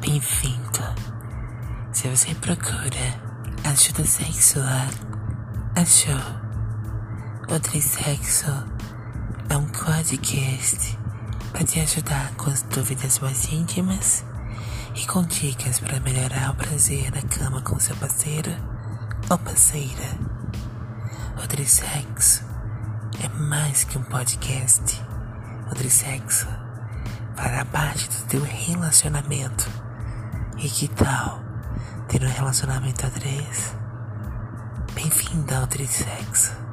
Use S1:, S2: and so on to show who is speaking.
S1: Bem-vindo. Se você procura ajuda sexual, achou. O Sexo é um podcast para te ajudar com as dúvidas mais íntimas e com dicas para melhorar o prazer na cama com seu parceiro ou parceira. O Sexo é mais que um podcast. O Sexo fará parte do teu relacionamento. E que tal ter um relacionamento a três? Bem-vindo ao Trisexo.